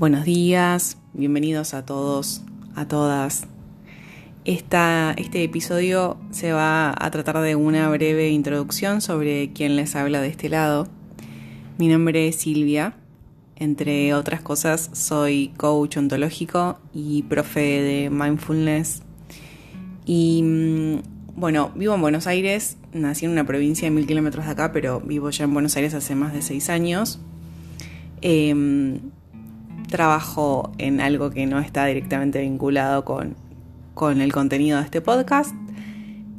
Buenos días, bienvenidos a todos, a todas. Esta, este episodio se va a tratar de una breve introducción sobre quién les habla de este lado. Mi nombre es Silvia, entre otras cosas soy coach ontológico y profe de mindfulness. Y mm, bueno, vivo en Buenos Aires, nací en una provincia de mil kilómetros de acá, pero vivo ya en Buenos Aires hace más de seis años. Em, trabajo en algo que no está directamente vinculado con, el contenido de este podcast,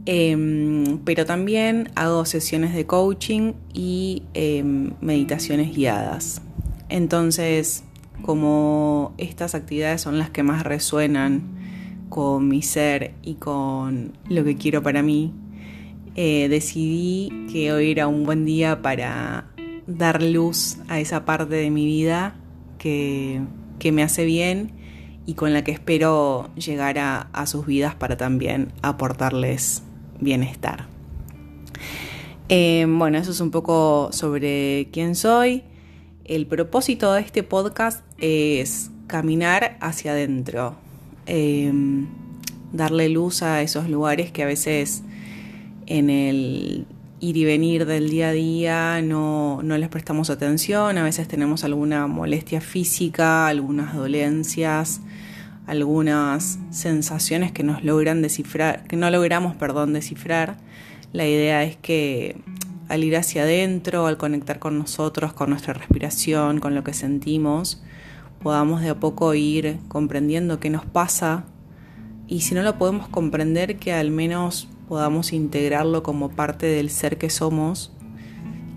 em, pero también hago sesiones de coaching y em, meditaciones guiadas. Entonces, como estas actividades son las que más resuenan con mi ser y con lo que quiero para mí, eh, decidí que hoy era un buen día para dar luz a esa parte de mi vida que, me hace bien y con la que espero llegar a, sus vidas para también aportarles bienestar. Eh, bueno, eso es un poco sobre quién soy. El propósito de este podcast es caminar hacia adentro, em, darle luz a esos lugares que a veces en el ir y venir del día a día no, les prestamos atención, a veces tenemos alguna molestia física, algunas dolencias, algunas sensaciones que nos logran descifrar, que no logramos, perdón, descifrar. La idea es que al ir hacia adentro, al conectar con nosotros, con nuestra respiración, con lo que sentimos, podamos de a poco ir comprendiendo qué nos pasa y si no lo podemos comprender, que al menos podamos integrarlo como parte del ser que somos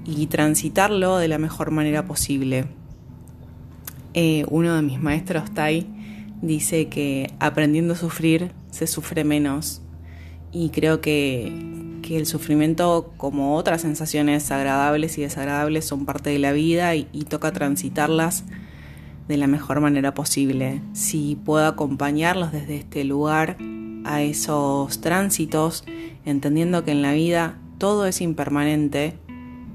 y transitarlo de la mejor manera posible. Eh, uno de mis maestros, Tai, dice que aprendiendo a sufrir se sufre menos y creo que, que, el sufrimiento como otras sensaciones agradables y desagradables son parte de la vida y, y toca transitarlas de la mejor manera posible. Si puedo acompañarlos desde este lugar a esos tránsitos, entendiendo que en la vida todo es impermanente,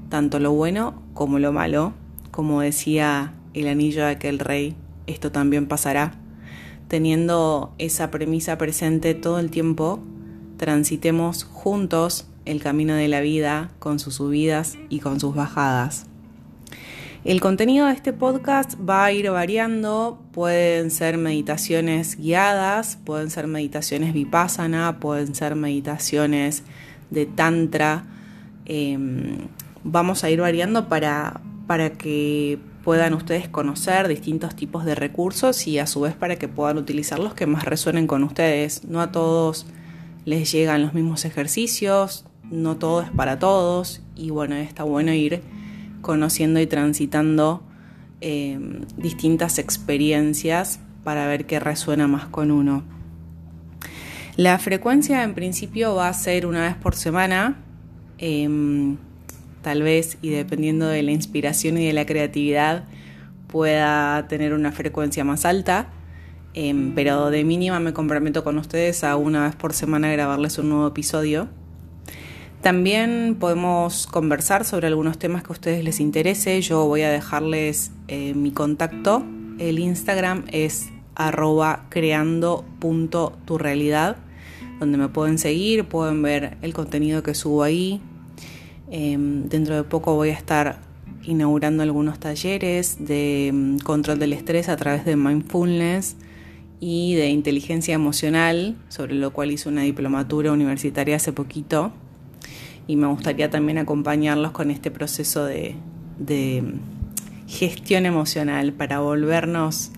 tanto lo bueno como lo malo, como decía el anillo de aquel rey, esto también pasará. Teniendo esa premisa presente todo el tiempo, transitemos juntos el camino de la vida con sus subidas y con sus bajadas. El contenido de este podcast va a ir variando, pueden ser meditaciones guiadas, pueden ser meditaciones vipassana, pueden ser meditaciones de tantra. Em, vamos a ir variando para, para que puedan ustedes conocer distintos tipos de recursos y a su vez para que puedan utilizar los que más resuenen con ustedes. No a todos les llegan los mismos ejercicios, no todo es para todos y bueno, está bueno ir conociendo y transitando em, distintas experiencias para ver qué resuena más con uno. La frecuencia en principio va a ser una vez por semana, em, tal vez y dependiendo de la inspiración y de la creatividad pueda tener una frecuencia más alta, em, pero de mínima me comprometo con ustedes a una vez por semana grabarles un nuevo episodio. También podemos conversar sobre algunos temas que a ustedes les interese. Yo voy a dejarles eh, mi contacto. El Instagram es arroba creando.turrealidad, donde me pueden seguir, pueden ver el contenido que subo ahí. Em, dentro de poco voy a estar inaugurando algunos talleres de mm, control del estrés a través de mindfulness y de inteligencia emocional, sobre lo cual hice una diplomatura universitaria hace poquito y me gustaría también acompañarlos con este proceso de, gestión emocional para volvernos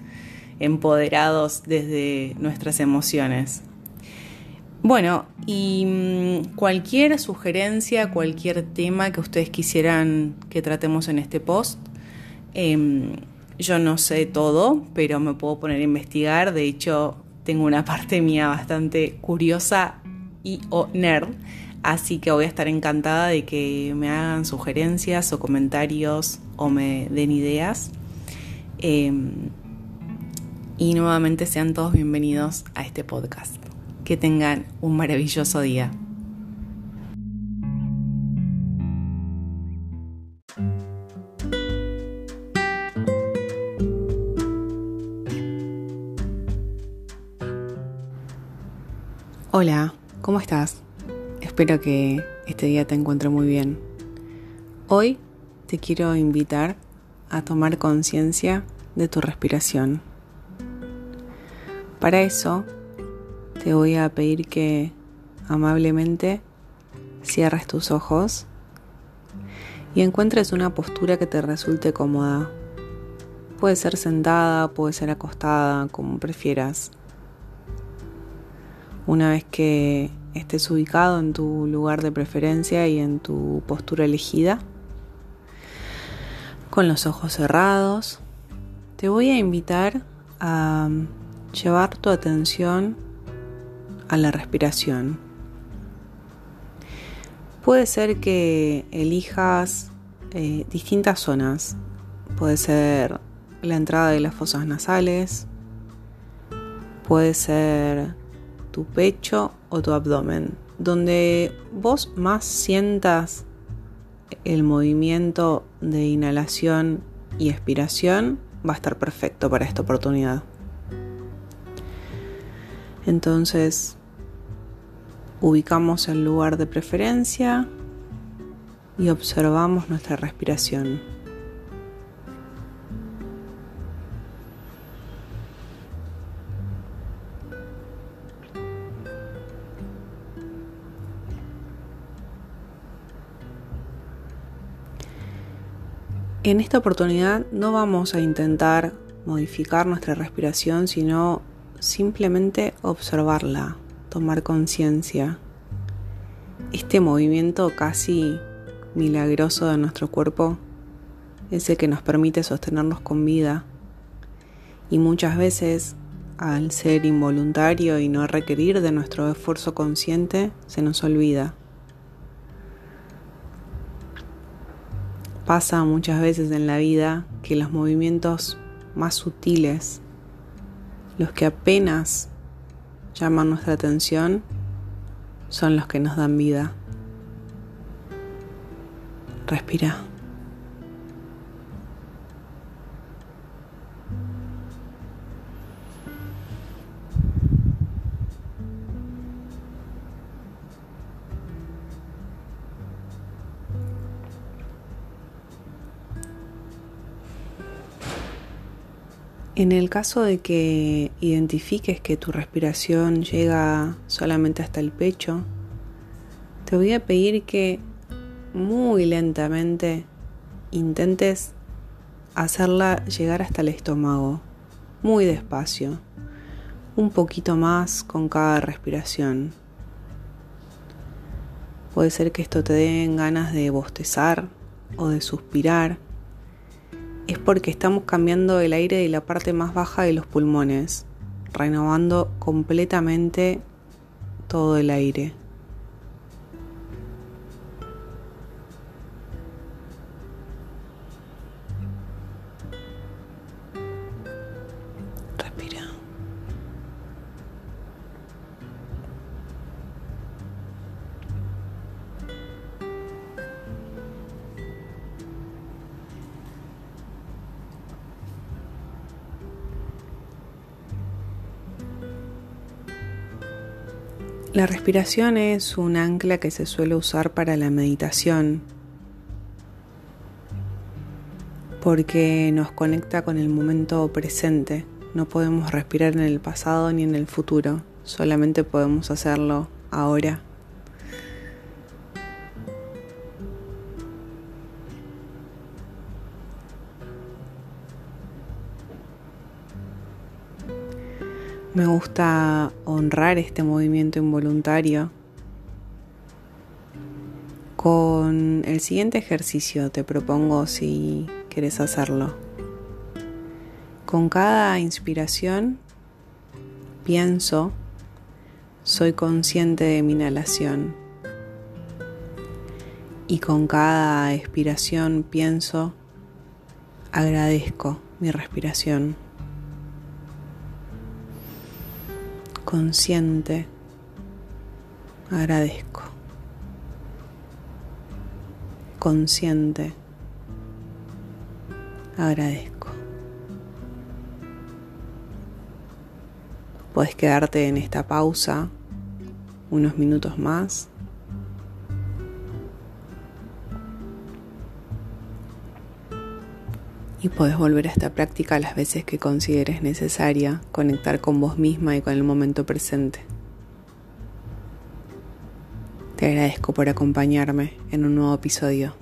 empoderados desde nuestras emociones. Bueno, y mm, cualquier sugerencia, cualquier tema que ustedes quisieran que tratemos en este post, em, yo no sé todo, pero me puedo poner a investigar. De hecho, tengo una parte mía bastante curiosa y o nerd. Así que voy a estar encantada de que me hagan sugerencias o comentarios o me den ideas. Em, y nuevamente sean todos bienvenidos a este podcast. Que tengan un maravilloso día. Hola, ¿cómo estás? Espero que este día te encuentre muy bien. Hoy te quiero invitar a tomar conciencia de tu respiración. Para eso te voy a pedir que amablemente cierres tus ojos y encuentres una postura que te resulte cómoda. Puede ser sentada, puede ser acostada, como prefieras. Una vez que estés ubicado en tu lugar de preferencia y en tu postura elegida, con los ojos cerrados, te voy a invitar a llevar tu atención a la respiración. Puede ser que elijas eh, distintas zonas. Puede ser la entrada de las fosas nasales, puede ser tu pecho o tu abdomen, donde vos más sientas el movimiento de inhalación y expiración, va a estar perfecto para esta oportunidad. Entonces, ubicamos el lugar de preferencia y observamos nuestra respiración. En esta oportunidad no vamos a intentar modificar nuestra respiración, sino simplemente observarla, tomar conciencia. Este movimiento casi milagroso de nuestro cuerpo es el que nos permite sostenernos con vida y muchas veces al ser involuntario y no requerir de nuestro esfuerzo consciente se nos olvida. Pasa muchas veces en la vida que los movimientos más sutiles, los que apenas llaman nuestra atención, son los que nos dan vida. Respira. En el caso de que identifiques que tu respiración llega solamente hasta el pecho, te voy a pedir que muy lentamente intentes hacerla llegar hasta el estómago, muy despacio, un poquito más con cada respiración. Puede ser que esto te den ganas de bostezar o de suspirar es porque estamos cambiando el aire de la parte más baja de los pulmones, renovando completamente todo el aire. La respiración es un ancla que se suele usar para la meditación porque nos conecta con el momento presente. No podemos respirar en el pasado ni en el futuro, solamente podemos hacerlo ahora. Me gusta honrar este movimiento involuntario. Con el siguiente ejercicio te propongo si quieres hacerlo. Con cada inspiración pienso, soy consciente de mi inhalación. Y con cada expiración pienso, agradezco mi respiración. Consciente, agradezco. Consciente, agradezco. Puedes quedarte en esta pausa unos minutos más. Y puedes volver a esta práctica las veces que consideres necesaria conectar con vos misma y con el momento presente. Te agradezco por acompañarme en un nuevo episodio